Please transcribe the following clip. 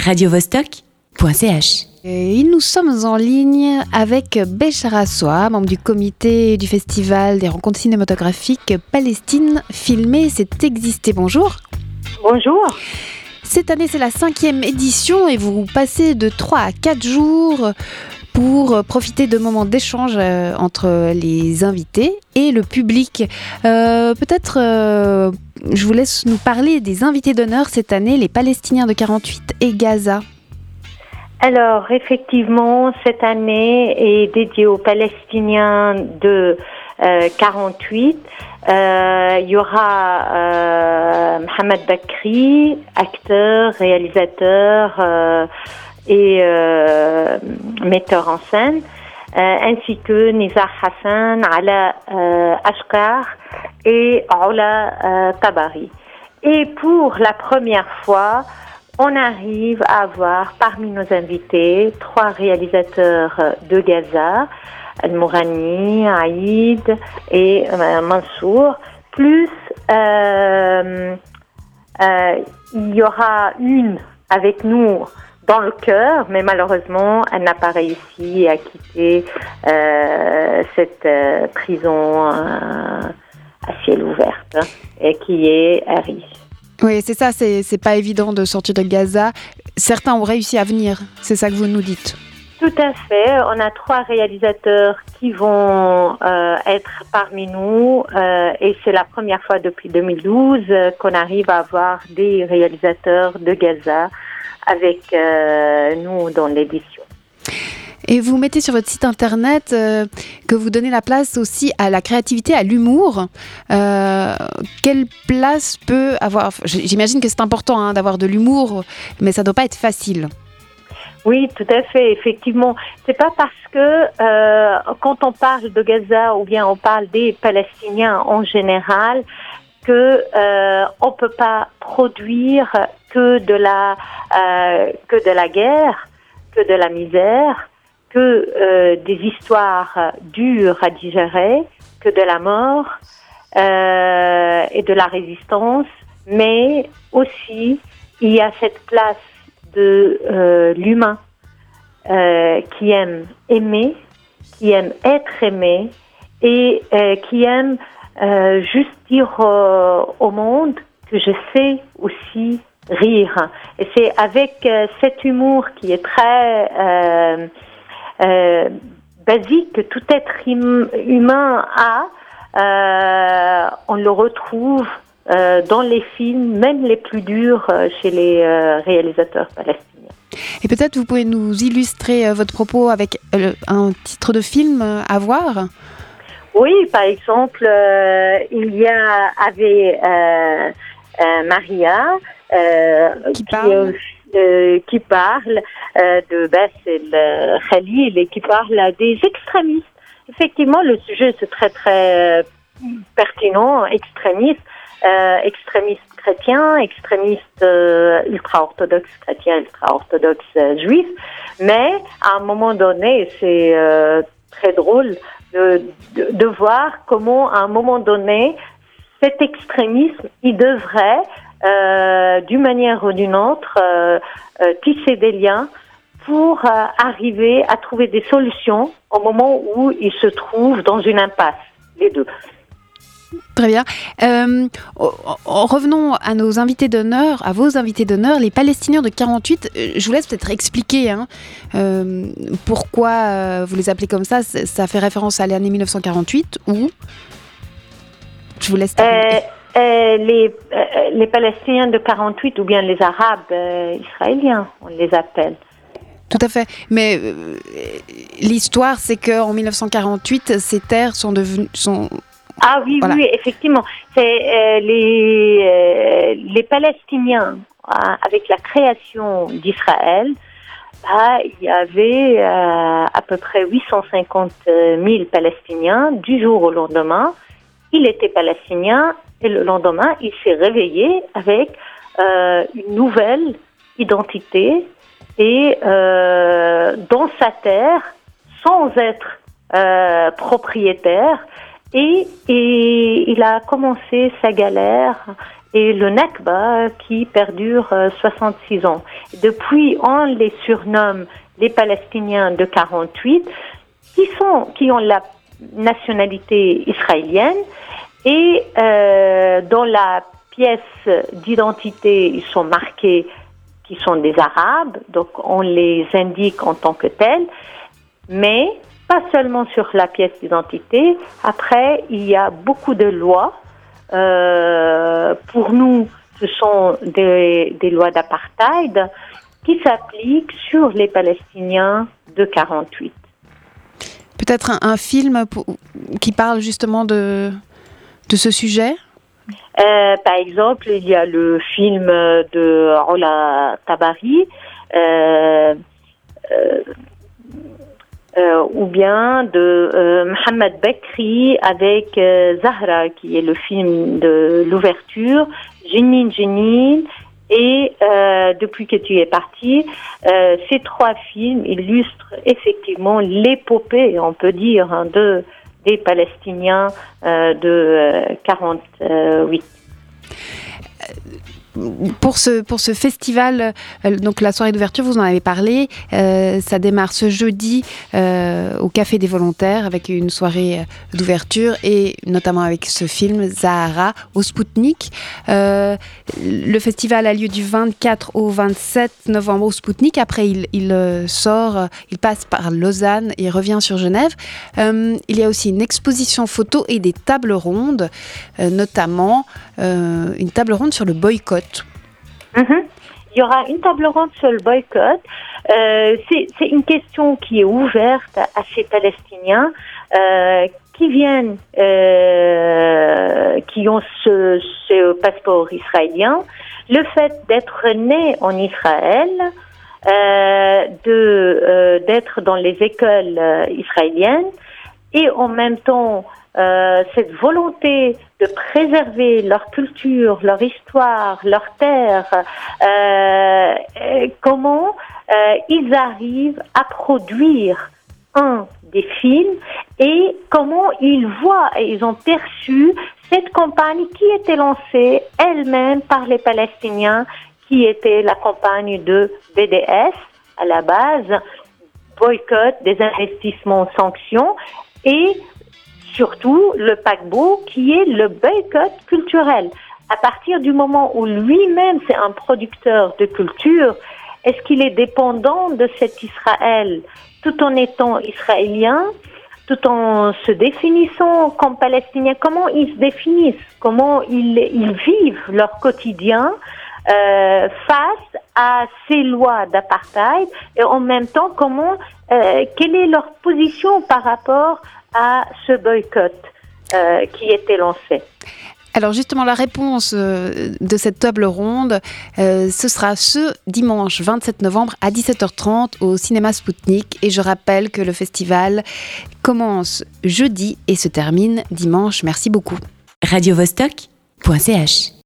radiovostok.ch. Et nous sommes en ligne avec Béchara Soa, membre du comité du festival des rencontres cinématographiques Palestine filmée, c'est existé. Bonjour. Bonjour. Cette année, c'est la cinquième édition et vous passez de 3 à 4 jours pour profiter de moments d'échange euh, entre les invités et le public. Euh, Peut-être, euh, je vous laisse nous parler des invités d'honneur cette année, les Palestiniens de 48 et Gaza. Alors, effectivement, cette année est dédiée aux Palestiniens de euh, 48. Euh, il y aura euh, Mohamed Bakri, acteur, réalisateur euh, et euh, metteur en scène, euh, ainsi que Nizar Hassan, Ala euh, Ashkar et Ola euh, Tabari. Et pour la première fois, on arrive à avoir parmi nos invités trois réalisateurs de Gaza, Al-Mourani, Aïd et euh, Mansour, plus euh, il y aura une avec nous dans le cœur, mais malheureusement, elle n'a pas réussi à quitter cette prison à ciel ouvert, hein, et qui est Harry. Oui, c'est ça, c'est pas évident de sortir de Gaza. Certains ont réussi à venir, c'est ça que vous nous dites. Tout à fait. On a trois réalisateurs qui vont euh, être parmi nous euh, et c'est la première fois depuis 2012 euh, qu'on arrive à avoir des réalisateurs de Gaza avec nous dans l'édition. Et vous mettez sur votre site internet euh, que vous donnez la place aussi à la créativité, à l'humour. Euh, quelle place peut avoir J'imagine que c'est important hein, d'avoir de l'humour, mais ça doit pas être facile. Oui, tout à fait. Effectivement, c'est pas parce que euh, quand on parle de Gaza ou bien on parle des Palestiniens en général que euh, on peut pas produire que de la que de la guerre, que de la misère, que euh, des histoires dures à digérer, que de la mort euh, et de la résistance, mais aussi il y a cette place de euh, l'humain euh, qui aime aimer, qui aime être aimé et euh, qui aime euh, juste dire au monde que je sais aussi rire. Et c'est avec cet humour qui est très basique que tout être hum- humain a, euh, on le retrouve euh, dans les films, même les plus durs euh, chez les euh, réalisateurs palestiniens. Et peut-être vous pouvez nous illustrer euh, votre propos avec euh, un titre de film euh, à voir. Oui, par exemple, euh, il y a avait euh, euh, Maria euh, Qui parle. Qui parle euh, de Bassel euh, Khalil et qui parle des extrémistes. Effectivement, le sujet c'est très très euh, pertinent, extrémiste, euh, extrémiste chrétien, euh, ultra-orthodoxe chrétien, ultra-orthodoxe juif. Mais à un moment donné, c'est très drôle de, de voir comment à un moment donné, cet extrémisme, il devrait, euh, d'une manière ou d'une autre, euh, euh, tisser des liens pour arriver à trouver des solutions au moment où il se trouve dans une impasse, les deux. Très bien. Euh, en- en- revenons à nos invités d'honneur, à vos invités d'honneur, les Palestiniens de 48. Euh, Je vous laisse peut-être expliquer hein, euh, pourquoi vous les appelez comme ça. Ça fait référence à l'année 1948 ou Je vous laisse. terminer. Euh, euh, les, euh, les Palestiniens de 48 ou bien les Arabes euh, israéliens, on les appelle. Tout à fait. Mais l'histoire, c'est qu'en 1948, ces terres sont devenues. Sont... Ah oui, Voilà. oui, effectivement. C'est les, les Palestiniens, avec la création d'Israël, bah, il y avait à peu près 850 000 Palestiniens du jour au lendemain. Il était palestinien et le lendemain, il s'est réveillé avec euh, une nouvelle identité et euh, dans sa terre, sans être euh, propriétaire, et, et il a commencé sa galère et le Nakba qui perdure 66 ans. Depuis, on les surnomme les Palestiniens de 48 qui sont qui ont la nationalité israélienne et euh, dans la pièce d'identité, ils sont marqués qui sont des Arabes, donc on les indique en tant que tels, mais pas seulement sur la pièce d'identité. Après, il y a beaucoup de lois. Euh, pour nous, ce sont des, des lois d'apartheid qui s'appliquent sur les Palestiniens de 48. Peut-être un, film qui parle justement de, de ce sujet euh, Par exemple, il y a le film de Rola Tabari. Euh, euh, ou bien de Mohamed Bekri avec Zahra, qui est le film de l'ouverture, Jenin Jenin et depuis que tu es parti, ces trois films illustrent effectivement l'épopée, on peut dire, hein, de des Palestiniens euh, de 48 pour ce, pour ce festival, euh, donc la soirée d'ouverture, vous en avez parlé, euh, ça démarre ce jeudi euh, au Café des Volontaires avec une soirée d'ouverture et notamment avec ce film Zahara au Spoutnik. le festival a lieu du 24 au 27 novembre au Spoutnik. Après, il, il sort, il passe par Lausanne et revient sur Genève. il y a aussi une exposition photo et des tables rondes, notamment une table ronde sur le boycott Mhm. Il y aura une table ronde sur le boycott. Euh, c'est une question qui est ouverte à ces Palestiniens euh, qui viennent, euh, qui ont ce, ce, passeport israélien. Le fait d'être né en Israël, de d'être dans les écoles israéliennes et en même temps euh, cette volonté de préserver leur culture, leur histoire, leur terre, euh, comment euh, ils arrivent à produire un des films et comment ils voient et ils ont perçu cette campagne qui était lancée elle-même par les Palestiniens, qui était la campagne de BDS à la base, boycott des investissements sanctions et surtout le paquebot qui est le boycott culturel. À partir du moment où lui-même c'est un producteur de culture, est-ce qu'il est dépendant de cet Israël tout en étant israélien, tout en se définissant comme palestinien? Comment ils se définissent? Comment ils, vivent leur quotidien euh, face à ces lois d'apartheid et en même temps comment euh, quelle est leur position par rapport à ce boycott euh, qui était lancé? Alors justement, la réponse de cette table ronde, euh, ce sera ce dimanche 27 novembre à 17h30 au cinéma Spoutnik. Et je rappelle que le festival commence jeudi et se termine dimanche. Merci beaucoup. Radio -Vostok